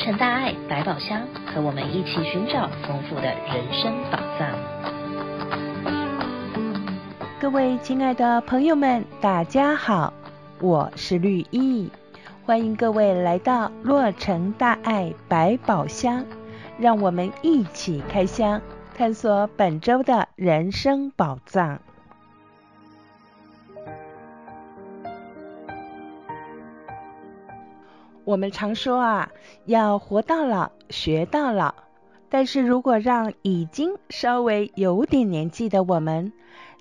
成大爱百宝箱，和我们一起寻找丰富的人生宝藏。各位亲爱的朋友们，大家好，我是绿意，欢迎各位来到洛城大爱百宝箱，让我们一起开箱，探索本周的人生宝藏。我们常说啊，要活到老，学到老。但是如果让已经稍微有点年纪的我们，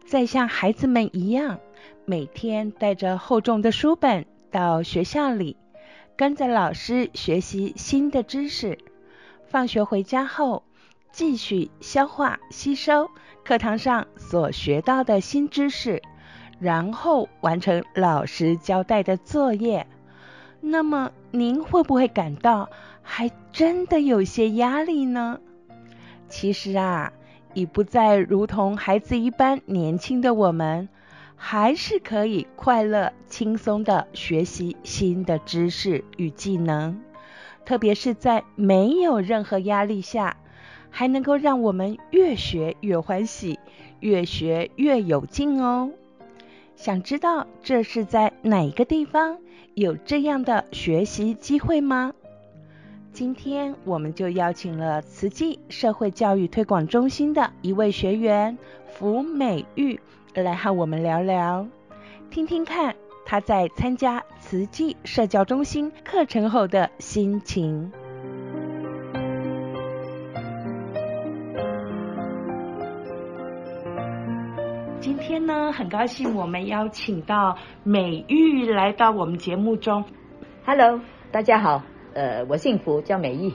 再像孩子们一样，每天带着厚重的书本到学校里，跟着老师学习新的知识，放学回家后继续消化吸收课堂上所学到的新知识，然后完成老师交代的作业。那么您会不会感到还真的有些压力呢？其实啊，已不再如同孩子一般年轻的我们，还是可以快乐轻松地学习新的知识与技能，特别是在没有任何压力下，还能够让我们越学越欢喜，越学越有劲哦。想知道这是在哪个地方有这样的学习机会吗？今天我们就邀请了慈济社会教育推广中心的一位学员福美玉来和我们聊聊，听听看她在参加慈济社教中心课程后的心情。今天呢，很高兴我们邀请到美玉来到我们节目中。Hello，大家好，呃，我姓福，叫美玉。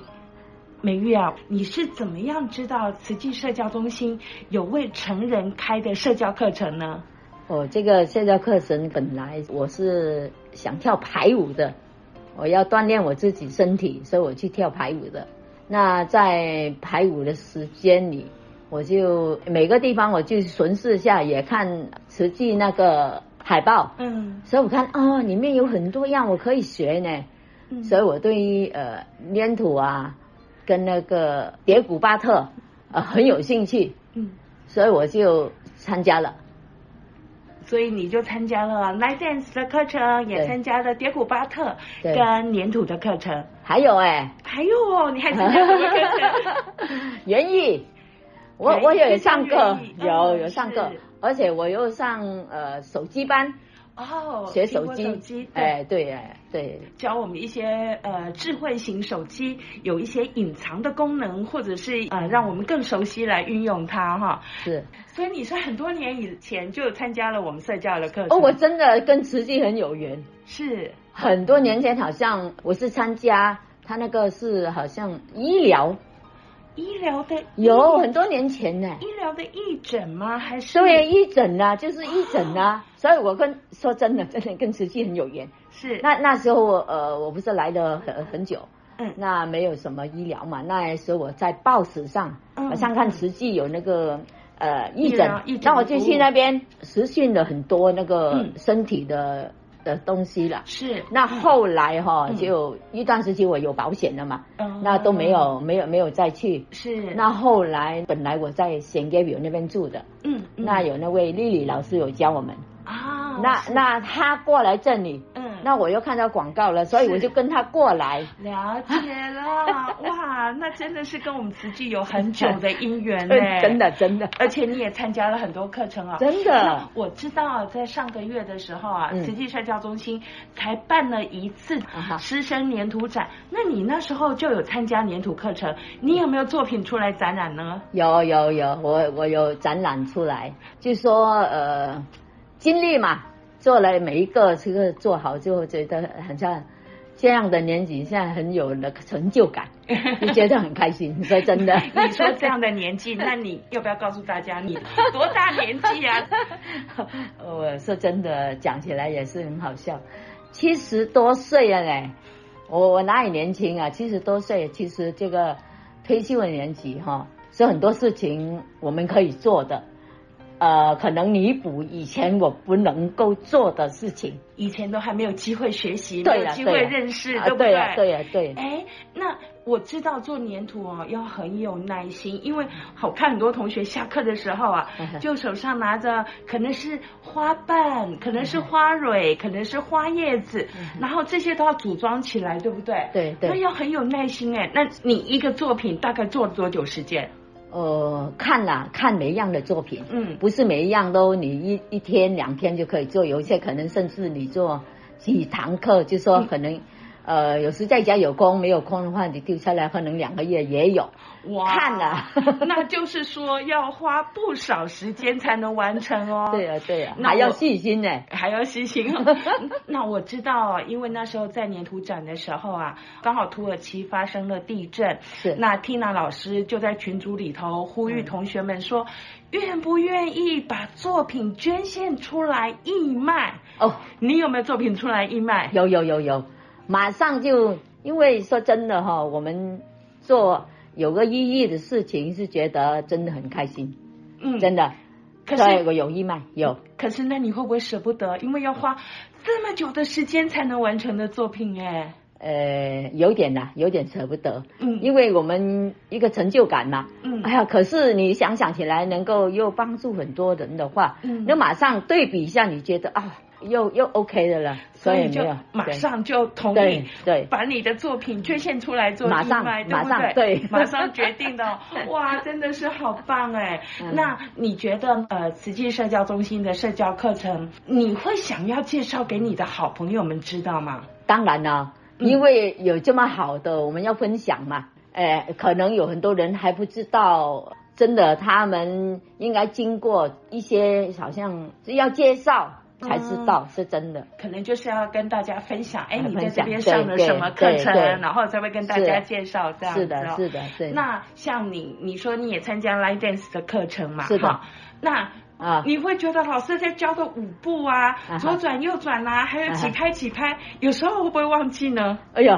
美玉啊，你是怎么样知道慈济社交中心有为成人开的社交课程呢？哦，这个社交课程本来我是想跳排舞的，我要锻炼我自己身体，所以我去跳排舞的。那在排舞的时间里。我就每个地方我就巡视一下，也看实际那个海报，嗯，所以我看哦，里面有很多样我可以学呢，嗯，所以我对于呃粘土啊，跟那个叠古巴特呃很有兴趣，嗯，所以我就参加了，所以你就参加了 Line Dance 的课程，也参加了叠古巴特跟粘土的课程，还有哎，还有哦，你还参加什么课程？园艺。我我有上课，有有上课，而且我又上呃手机班，哦，学手机，哎对哎对，教我们一些呃智慧型手机有一些隐藏的功能，或者是呃让我们更熟悉来运用它哈。是，所以你是很多年以前就参加了我们社教的课程。哦，我真的跟慈济很有缘。是，很多年前好像我是参加他那个是好像医疗。医疗的有很多年前呢，医疗的义诊吗？还是对义诊啊，就是义诊啊。所以我跟说真的，真的跟慈济很有缘。是那那时候呃，我不是来了很很久，嗯，那没有什么医疗嘛。那时候我在报纸上，好像看慈济有那个呃义诊，那我就去那边实训了很多那个身体的。的东西了，是。那后来哈，就一段时期我有保险了嘛，那都没有没有没有再去。是。那后来本来我在贤给有那边住的，嗯，那有那位丽丽老师有教我们啊，那那他过来这里。那我又看到广告了，所以我就跟他过来。了解了，哇，那真的是跟我们慈济有很久的姻缘呢。真的真的，而且你也参加了很多课程啊。真的。我知道在上个月的时候啊，慈济社教中心才办了一次师生粘土展。那你那时候就有参加粘土课程，你有没有作品出来展览呢？有有有，我我有展览出来，就说呃，经历嘛。做了每一个这个做好，之后觉得很像这样的年纪，现在很有那个成就感，就觉得很开心。说真的，你说这样的年纪，那你要不要告诉大家你 多大年纪啊？我说真的，讲起来也是很好笑，七十多岁了嘞。我我哪里年轻啊？七十多岁，其实这个退休的年纪哈，是很多事情我们可以做的。呃，可能弥补以前我不能够做的事情，以前都还没有机会学习，没有机会认识，啊、对不对？对呀，对呀，对。哎，那我知道做粘土哦要很有耐心，因为好看很多同学下课的时候啊，就手上拿着可能是花瓣，可能是花蕊，可能是花叶子，然后这些都要组装起来，对不对？对对。那要很有耐心哎，那你一个作品大概做了多久时间？呃，看了，看每一样的作品，嗯，不是每一样都你一一天两天就可以做，有一些可能甚至你做几堂课，就说可能。嗯呃，有时在家有空，没有空的话，你丢下来可能两个月也有。哇，看了，那就是说要花不少时间才能完成哦。对啊，对啊，还要细心呢，还要细心哦。那我知道，因为那时候在黏土展的时候啊，刚好土耳其发生了地震，是。那 Tina 老师就在群组里头呼吁同学们说，嗯、愿不愿意把作品捐献出来义卖？哦，你有没有作品出来义卖？有有有有。马上就，因为说真的哈，我们做有个意义的事情，是觉得真的很开心，嗯，真的。可是我有义卖有，可是那你会不会舍不得？因为要花这么久的时间才能完成的作品哎。呃，有点呐，有点舍不得，嗯，因为我们一个成就感嘛，嗯，哎呀，可是你想想起来，能够又帮助很多人的话，嗯，那马上对比一下，你觉得啊。又又 OK 的了，所以就马上就同意，对，把你的作品捐献出来做义卖，对不对？马上对，马上决定的，哇，真的是好棒哎！嗯、那你觉得呃，慈济社交中心的社交课程，你会想要介绍给你的好朋友们知道吗？当然了，因为有这么好的，我们要分享嘛。哎、呃，可能有很多人还不知道，真的，他们应该经过一些，好像是要介绍。才知道是真的，可能就是要跟大家分享，哎，你在这边上了什么课程，然后再会跟大家介绍这样子。是的，是。那像你，你说你也参加 Line Dance 的课程嘛？是的。那啊，你会觉得老师在教的舞步啊，左转右转啊，还有起拍起拍，有时候会不会忘记呢？哎呦，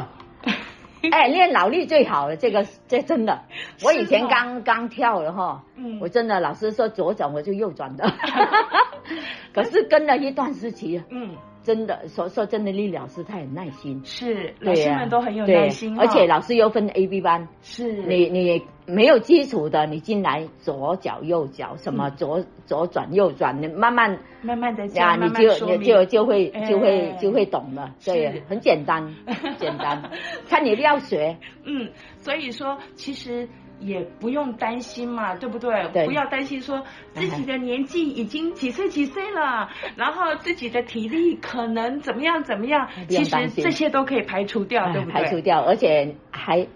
哎，练脑力最好了，这个这真的。我以前刚刚跳了哈，嗯，我真的老师说左转我就右转的。可是跟了一段时期，嗯，真的说说真的，丽老师他很耐心，是老师们都很有耐心，而且老师又分 A B 班，是。你你没有基础的，你进来左脚右脚什么左左转右转，你慢慢慢慢的呀，你就你就就会就会就会懂了，对，很简单，简单，看你要学，嗯，所以说其实。也不用担心嘛，对不对？对，不要担心说自己的年纪已经几岁几岁了，然后自己的体力可能怎么样怎么样，其实这些都可以排除掉，对不对？排除掉，而且还。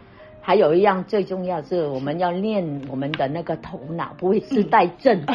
还有一样最重要是，我们要练我们的那个头脑，不会痴呆症。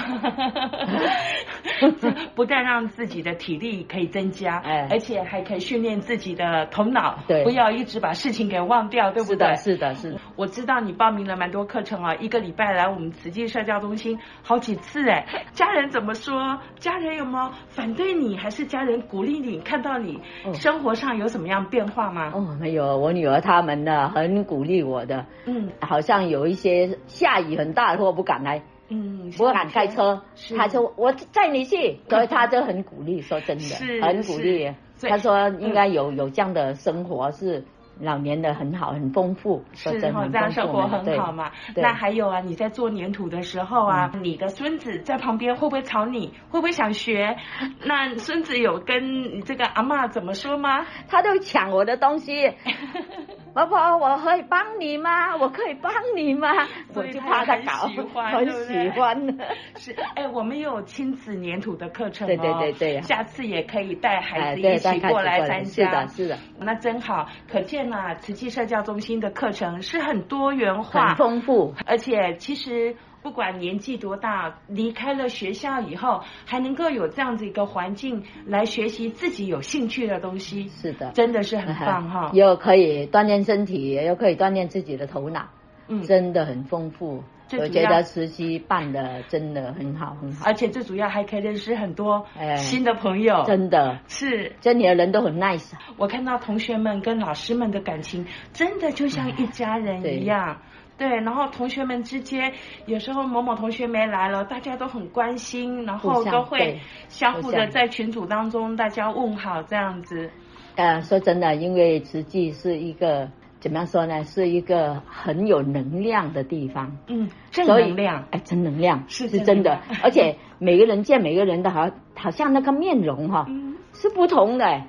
不但让自己的体力可以增加，哎，而且还可以训练自己的头脑，对，不要一直把事情给忘掉，对不对？是的，是的，是的。我知道你报名了蛮多课程啊，一个礼拜来我们慈济社教中心好几次哎。家人怎么说？家人有没有反对你，还是家人鼓励你？看到你生活上有什么样变化吗？哦，没有，我女儿他们呢很鼓励我。我的，嗯，好像有一些下雨很大的时候不敢来，嗯，不敢开车，他说我载你去，所以他就很鼓励，说真的，是很鼓励。他说应该有有这样的生活是老年的很好，很丰富，是这样生活很好嘛。那还有啊，你在做粘土的时候啊，你的孙子在旁边会不会吵你？会不会想学？那孙子有跟你这个阿妈怎么说吗？他都抢我的东西。婆婆，我可以帮你吗？我可以帮你吗？我就怕他搞，很喜欢。是，哎，我们有亲子粘土的课程哦。对对对对。下次也可以带孩子一起过来参加。是的，是的。那真好，可见啊，慈济社教中心的课程是很多元化、很丰富，而且其实。不管年纪多大，离开了学校以后，还能够有这样子一个环境来学习自己有兴趣的东西，是的，真的是很棒哈！又可以锻炼身体，又可以锻炼自己的头脑，嗯，真的很丰富。我觉得实习办的真的很好，很好。而且最主要还可以认识很多新的朋友，真的是这里的人都很 nice。我看到同学们跟老师们的感情，真的就像一家人一样。对，然后同学们之间有时候某某同学没来了，大家都很关心，然后都会相互的在群组当中大家问好这样子。呃，说真的，因为慈济是一个怎么样说呢？是一个很有能量的地方。嗯，正能量，哎，正能量是是真的，而且每个人见每个人的好，好像那个面容哈。嗯是不同的，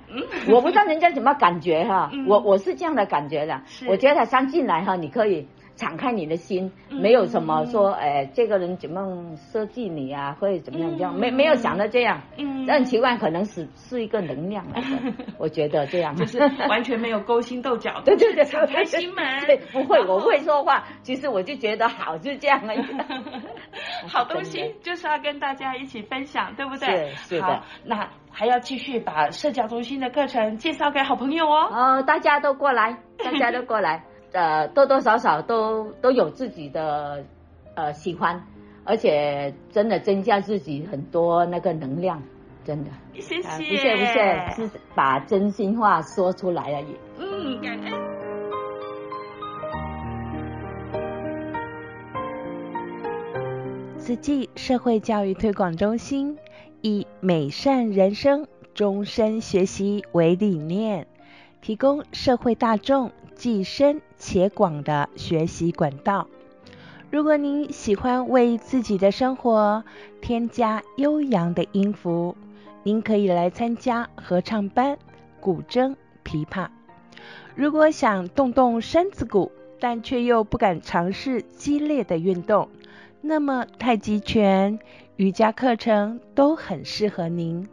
我不知道人家怎么感觉哈，我我是这样的感觉的，我觉得他刚进来哈，你可以敞开你的心，没有什么说哎，这个人怎么设计你啊，或者怎么样这样，没没有想到这样，嗯，很奇怪，可能是是一个能量来的，我觉得这样，就是完全没有勾心斗角，对对对，敞开心门，对，不会，我会说话，其实我就觉得好，就这样而已。好东西就是要跟大家一起分享，对不对？是是的，那。还要继续把社交中心的课程介绍给好朋友哦。呃，大家都过来，大家都过来，呃，多多少少都都有自己的呃喜欢，而且真的增加自己很多那个能量，真的。谢谢。呃、不谢不谢，是把真心话说出来而已。嗯，感恩。慈济社会教育推广中心。以美善人生、终身学习为理念，提供社会大众既深且广的学习管道。如果您喜欢为自己的生活添加悠扬的音符，您可以来参加合唱班、古筝、琵琶。如果想动动身子骨，但却又不敢尝试激烈的运动，那么太极拳。瑜伽课程都很适合您。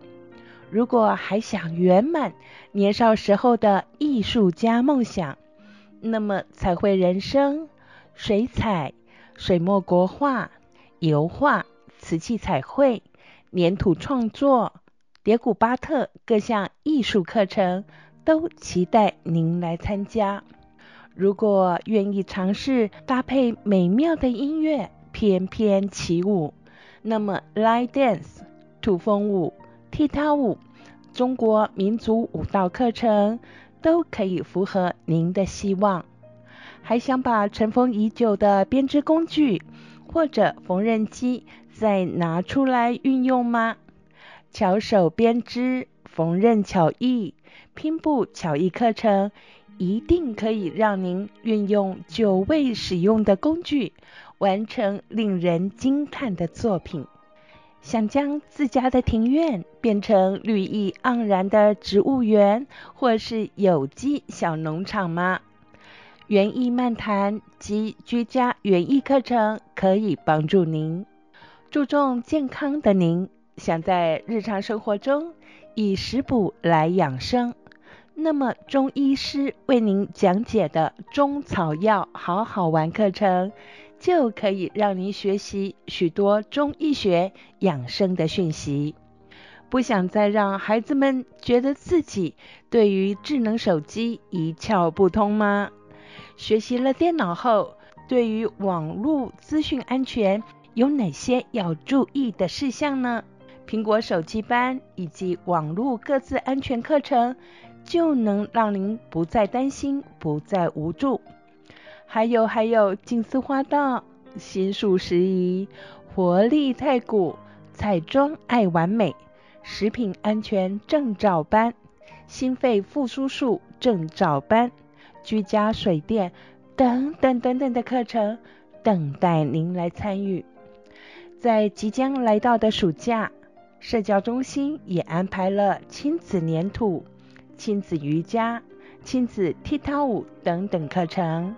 如果还想圆满年少时候的艺术家梦想，那么彩绘人生、水彩、水墨国画、油画、瓷器彩绘、粘土创作、蝶谷巴特各项艺术课程都期待您来参加。如果愿意尝试搭配美妙的音乐，翩翩起舞。那么，Line Dance、土风舞、踢踏舞、中国民族舞蹈课程都可以符合您的希望。还想把尘封已久的编织工具或者缝纫机再拿出来运用吗？巧手编织、缝纫巧艺、拼布巧艺课程一定可以让您运用久未使用的工具。完成令人惊叹的作品。想将自家的庭院变成绿意盎然的植物园，或是有机小农场吗？园艺漫谈及居家园艺课程可以帮助您。注重健康的您，想在日常生活中以食补来养生，那么中医师为您讲解的中草药好好玩课程。就可以让您学习许多中医学养生的讯息。不想再让孩子们觉得自己对于智能手机一窍不通吗？学习了电脑后，对于网络资讯安全有哪些要注意的事项呢？苹果手机班以及网络各自安全课程，就能让您不再担心，不再无助。还有还有，金丝花道、心术时宜、活力太古、彩妆爱完美、食品安全证照班、心肺复苏术证照班、居家水电等等等等的课程，等待您来参与。在即将来到的暑假，社教中心也安排了亲子黏土、亲子瑜伽、亲子踢踏舞等等课程。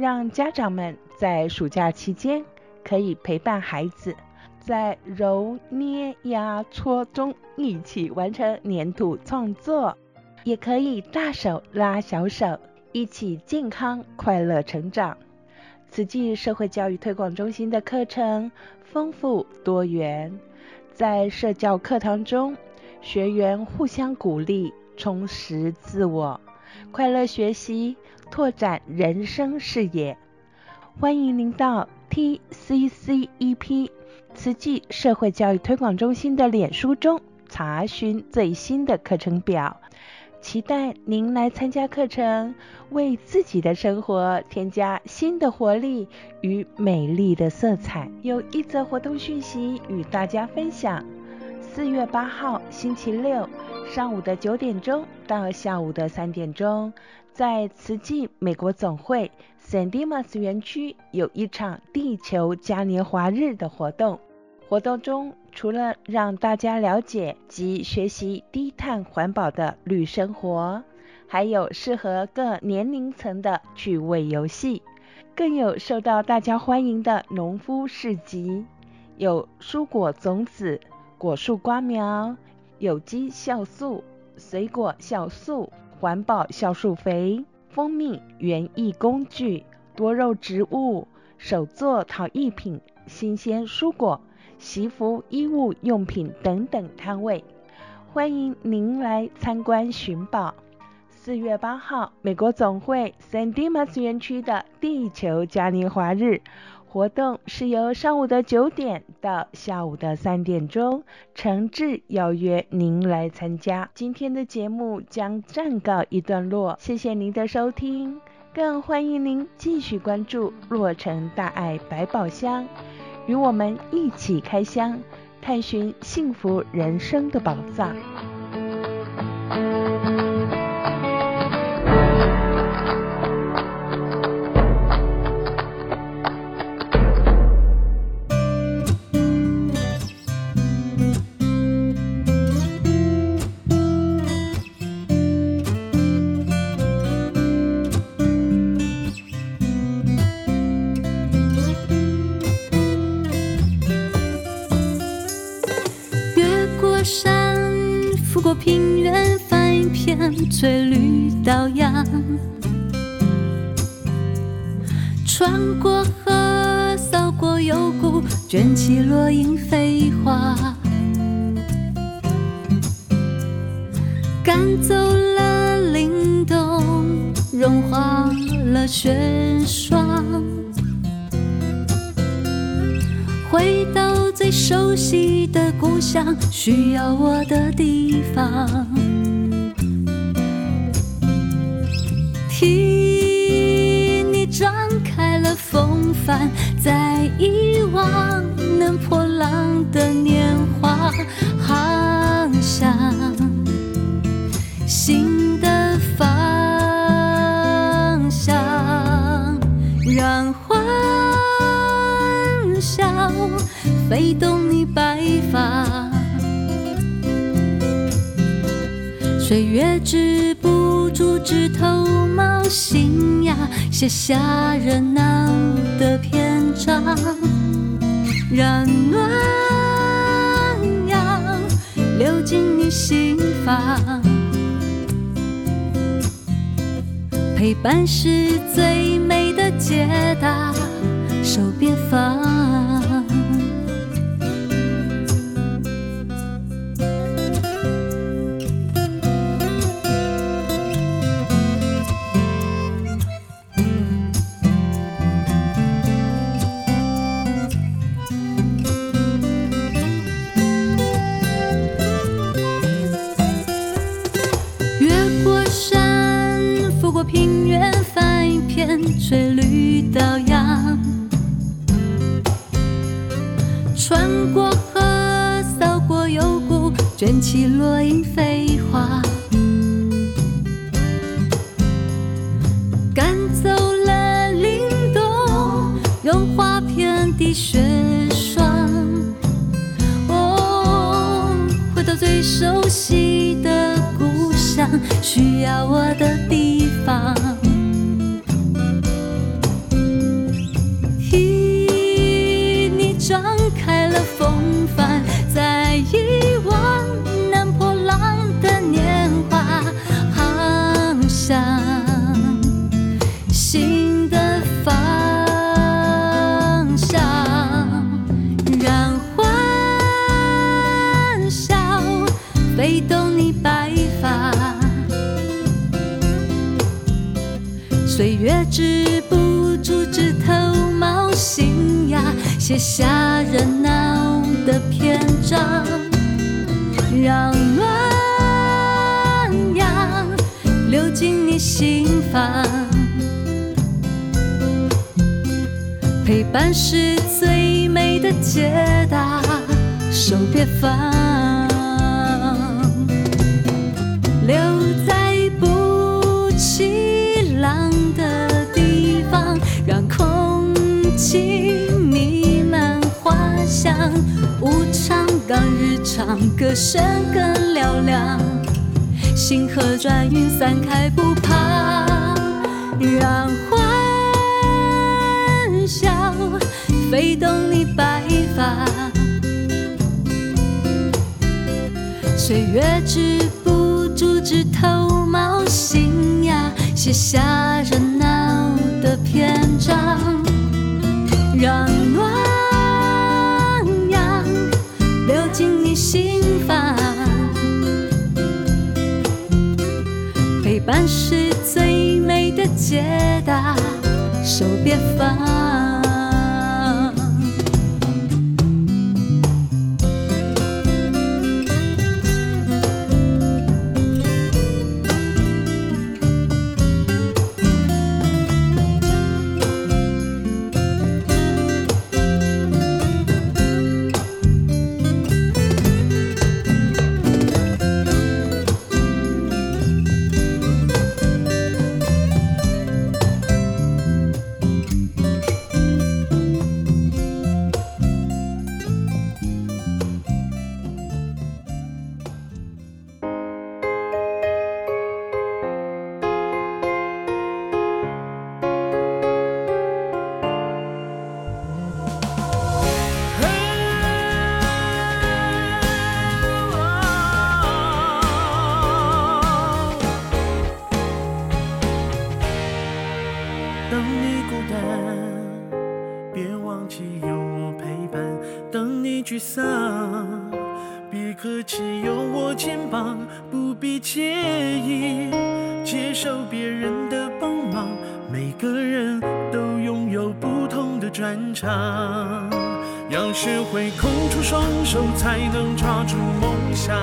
让家长们在暑假期间可以陪伴孩子，在揉捏压搓中一起完成粘土创作，也可以大手拉小手，一起健康快乐成长。慈济社会教育推广中心的课程丰富多元，在社教课堂中，学员互相鼓励，充实自我，快乐学习。拓展人生视野，欢迎您到 TCCEP 慈济社会教育推广中心的脸书中查询最新的课程表，期待您来参加课程，为自己的生活添加新的活力与美丽的色彩。有一则活动讯息与大家分享：四月八号星期六上午的九点钟到下午的三点钟，在慈济美国总会 San Dimas 园区有一场地球嘉年华日的活动。活动中，除了让大家了解及学习低碳环保的绿生活，还有适合各年龄层的趣味游戏，更有受到大家欢迎的农夫市集，有蔬果种子、果树瓜苗、有机酵素、水果酵素、环保酵素肥、蜂蜜园艺工具、多肉植物、手作陶艺品、新鲜蔬果。洗服、衣物、用品等等摊位，欢迎您来参观寻宝。四月八号，美国总会 San Dimas 园区的地球嘉年华日活动是由上午的九点到下午的三点钟，诚挚邀约您来参加。今天的节目将暂告一段落，谢谢您的收听，更欢迎您继续关注洛城大爱百宝箱。与我们一起开箱，探寻幸福人生的宝藏。翠绿岛洋，穿过河，扫过幽谷，卷起落英飞花，赶走了凛冬，融化了雪霜，回到最熟悉的故乡，需要我的地方。替你张开了风帆，在遗忘能破浪的年华，航向新的方向，让欢笑飞动你白发，岁月止不住枝头。冒新芽，写下热闹的篇章，让暖阳流进你心房。陪伴是最美的解答，手别放。平原翻一片翠绿岛洋，穿过河，扫过幽谷，卷起落英飞花，赶走了凛冬，融化遍地雪霜。哦，回到最熟悉的故乡，需要我的地写下热闹的篇章，让暖阳流进你心房。陪伴是最美的解答，手别放。无常当日常歌声更嘹亮，星河转运散开不怕，让欢笑飞动你白发，岁月止不住枝头冒新芽，写下热闹的篇。解答，手别放。手才能抓住梦想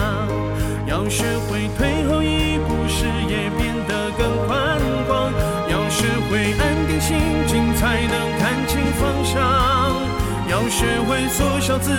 要学会退后一步视野变得更宽广要学会安定心境才能看清方向要学会缩小自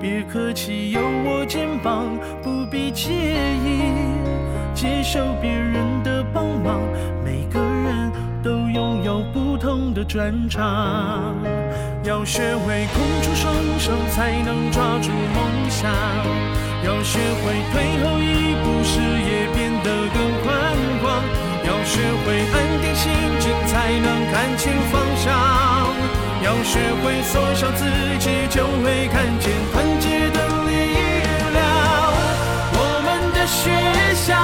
别客气，有我肩膀，不必介意接受别人的帮忙。每个人都拥有不同的专长，要学会空出双手，才能抓住梦想。要学会退后一步，视野变得更宽广。要学会安定心境，才能看清方向。要学会缩小自己，就会看见团结的力量。我们的学校，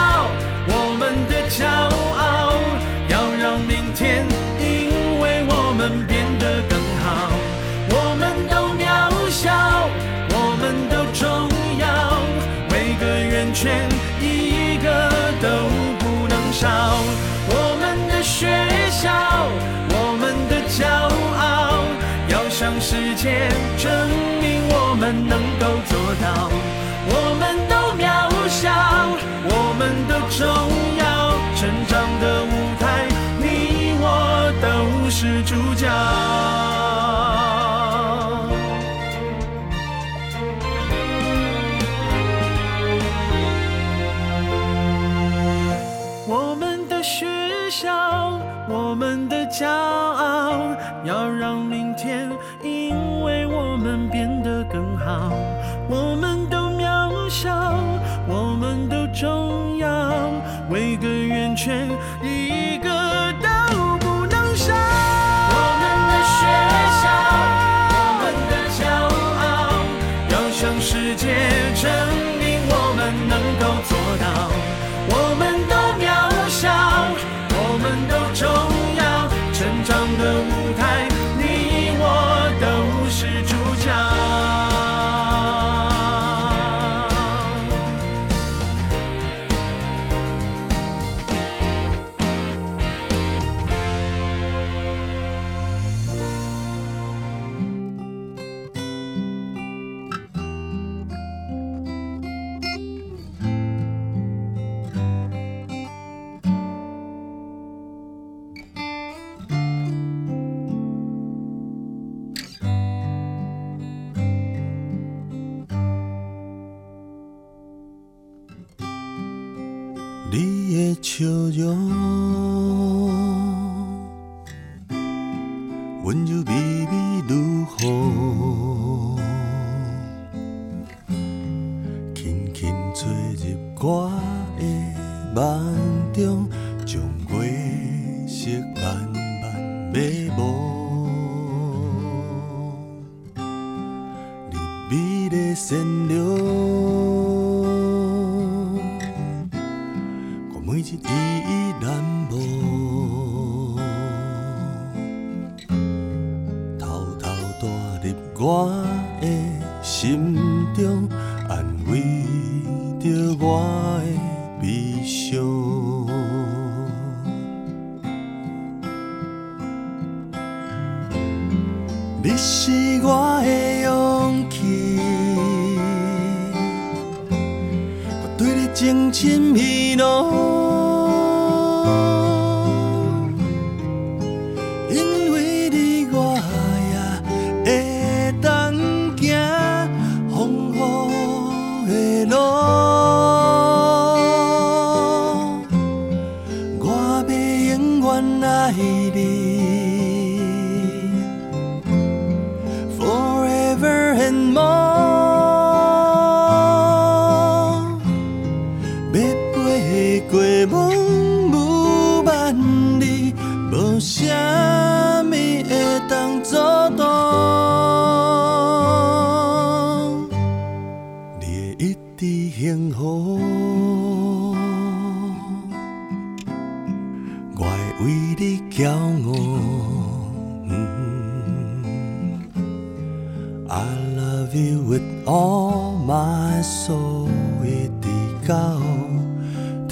时间证明我们能够做到，ocean. 美梦 bồ, 丽善良，我 tin. 爱你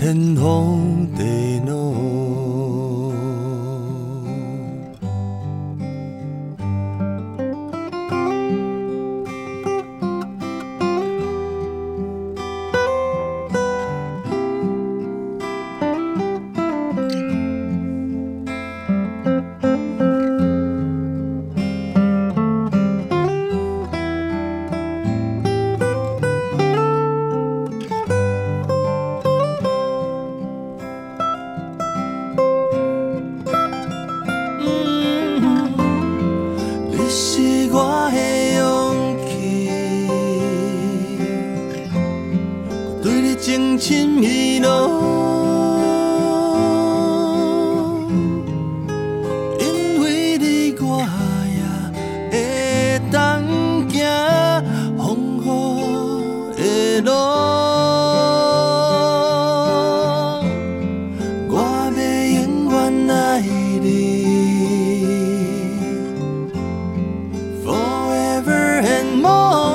天空。梦。